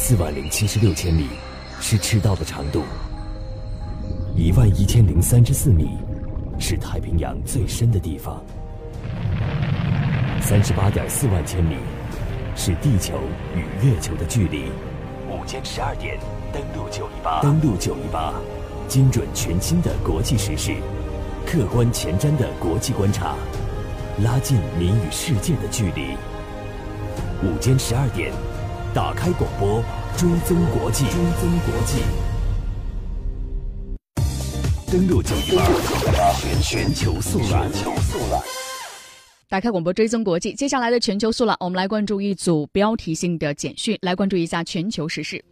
四万零七十六千米是赤道的长度，一万一千零三十四米是太平洋最深的地方，三十八点四万千米是地球与月球的距离。午间十二点，登陆九一八，登陆九一八，精准全新的国际时事，客观前瞻的国际观察，拉近您与世界的距离。午间十二点。打开广播，追踪国际，追踪国际。登录九一八，全全球速览。打开广播，追踪国际。接下来的全球速览，我们来关注一组标题性的简讯，来关注一下全球时事。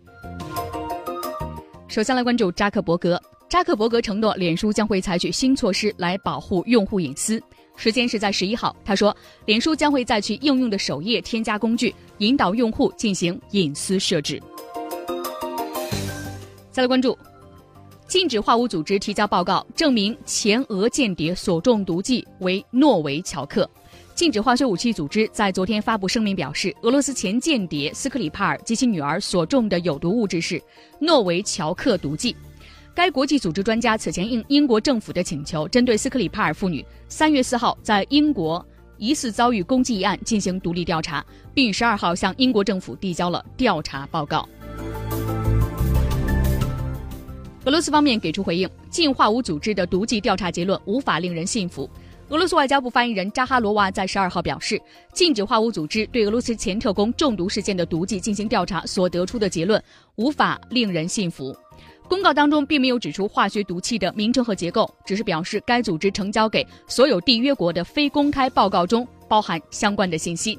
首先来关注扎克伯格，扎克伯格承诺，脸书将会采取新措施来保护用户隐私。时间是在十一号，他说，脸书将会在其应用的首页添加工具，引导用户进行隐私设置。再来关注，禁止化武组织提交报告，证明前俄间谍所中毒剂为诺维乔克。禁止化学武器组织在昨天发布声明表示，俄罗斯前间谍斯克里帕尔及其女儿所中的有毒物质是诺维乔克毒剂。该国际组织专家此前应英国政府的请求，针对斯克里帕尔妇女三月四号在英国疑似遭遇攻击一案进行独立调查，并于十二号向英国政府递交了调查报告。俄罗斯方面给出回应，禁化武组织的毒剂调查结论无法令人信服。俄罗斯外交部发言人扎哈罗娃在十二号表示，禁止化武组织对俄罗斯前特工中毒事件的毒剂进行调查所得出的结论无法令人信服。公告当中并没有指出化学毒气的名称和结构，只是表示该组织呈交给所有缔约国的非公开报告中包含相关的信息。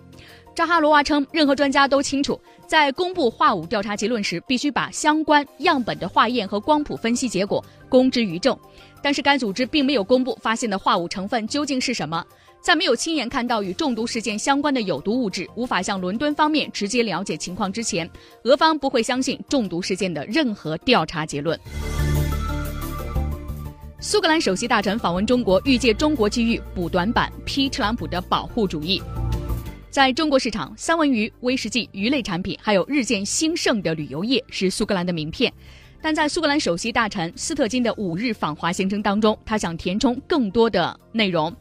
扎哈罗娃称，任何专家都清楚，在公布化武调查结论时，必须把相关样本的化验和光谱分析结果公之于众。但是该组织并没有公布发现的化武成分究竟是什么。在没有亲眼看到与中毒事件相关的有毒物质，无法向伦敦方面直接了解情况之前，俄方不会相信中毒事件的任何调查结论。苏格兰首席大臣访问中国，欲借中国机遇补短板，批特朗普的保护主义。在中国市场，三文鱼、威士忌、鱼类产品，还有日渐兴盛的旅游业是苏格兰的名片。但在苏格兰首席大臣斯特金的五日访华行程当中，他想填充更多的内容。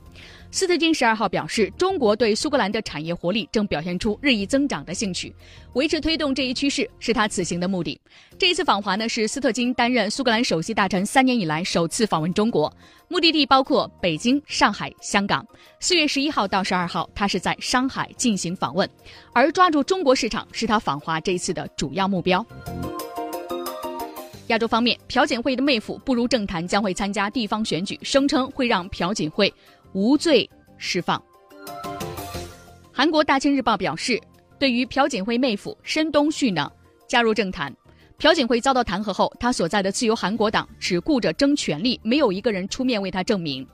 斯特金十二号表示，中国对苏格兰的产业活力正表现出日益增长的兴趣，维持推动这一趋势是他此行的目的。这一次访华呢，是斯特金担任苏格兰首席大臣三年以来首次访问中国，目的地包括北京、上海、香港。四月十一号到十二号，他是在上海进行访问，而抓住中国市场是他访华这一次的主要目标。亚洲方面，朴槿惠的妹夫步入政坛，将会参加地方选举，声称会让朴槿惠。无罪释放。韩国大清日报表示，对于朴槿惠妹夫申东旭呢加入政坛，朴槿惠遭到弹劾后，他所在的自由韩国党只顾着争权力，没有一个人出面为他证明。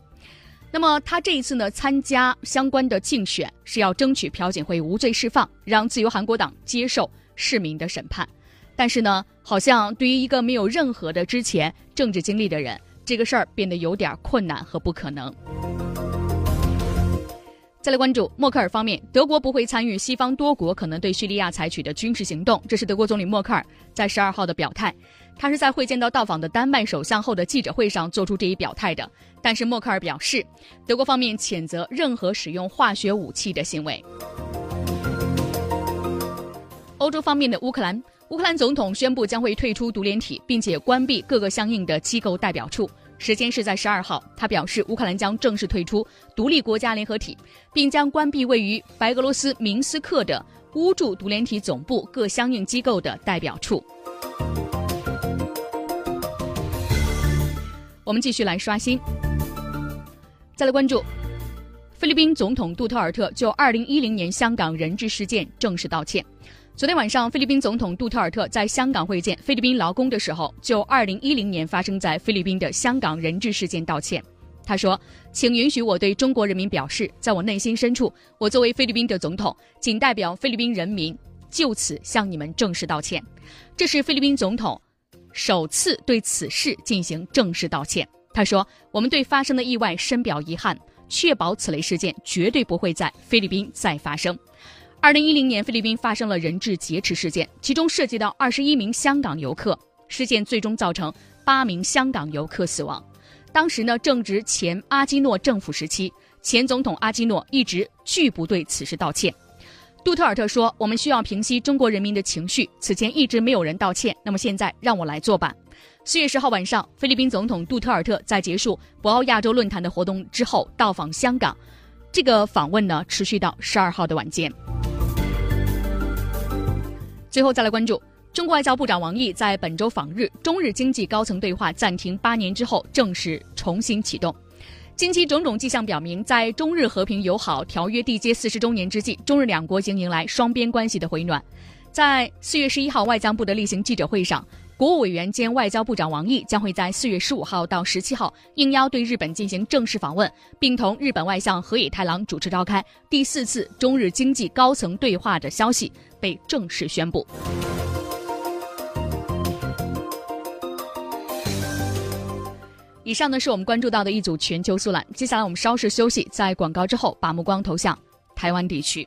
那么他这一次呢参加相关的竞选，是要争取朴槿惠无罪释放，让自由韩国党接受市民的审判。但是呢，好像对于一个没有任何的之前政治经历的人，这个事儿变得有点困难和不可能。再来关注默克尔方面，德国不会参与西方多国可能对叙利亚采取的军事行动，这是德国总理默克尔在十二号的表态。他是在会见到到访的丹麦首相后的记者会上做出这一表态的。但是默克尔表示，德国方面谴责任何使用化学武器的行为。欧洲方面的乌克兰，乌克兰总统宣布将会退出独联体，并且关闭各个相应的机构代表处。时间是在十二号，他表示乌克兰将正式退出独立国家联合体，并将关闭位于白俄罗斯明斯克的乌驻独联体总部各相应机构的代表处。我们继续来刷新，再来关注菲律宾总统杜特尔特就二零一零年香港人质事件正式道歉。昨天晚上，菲律宾总统杜特尔特在香港会见菲律宾劳工的时候，就2010年发生在菲律宾的香港人质事件道歉。他说：“请允许我对中国人民表示，在我内心深处，我作为菲律宾的总统，仅代表菲律宾人民就此向你们正式道歉。这是菲律宾总统首次对此事进行正式道歉。”他说：“我们对发生的意外深表遗憾，确保此类事件绝对不会在菲律宾再发生。”二零一零年，菲律宾发生了人质劫持事件，其中涉及到二十一名香港游客。事件最终造成八名香港游客死亡。当时呢，正值前阿基诺政府时期，前总统阿基诺一直拒不对此事道歉。杜特尔特说：“我们需要平息中国人民的情绪，此前一直没有人道歉，那么现在让我来做吧。”四月十号晚上，菲律宾总统杜特尔特在结束博鳌亚洲论坛的活动之后到访香港，这个访问呢持续到十二号的晚间。最后再来关注，中国外交部长王毅在本周访日，中日经济高层对话暂停八年之后正式重新启动。近期种种迹象表明，在中日和平友好条约缔结四十周年之际，中日两国将迎来双边关系的回暖。在四月十一号外交部的例行记者会上，国务委员兼外交部长王毅将会在四月十五号到十七号应邀对日本进行正式访问，并同日本外相河野太郎主持召开第四次中日经济高层对话的消息。被正式宣布。以上呢是我们关注到的一组全球速览。接下来我们稍事休息，在广告之后把目光投向台湾地区。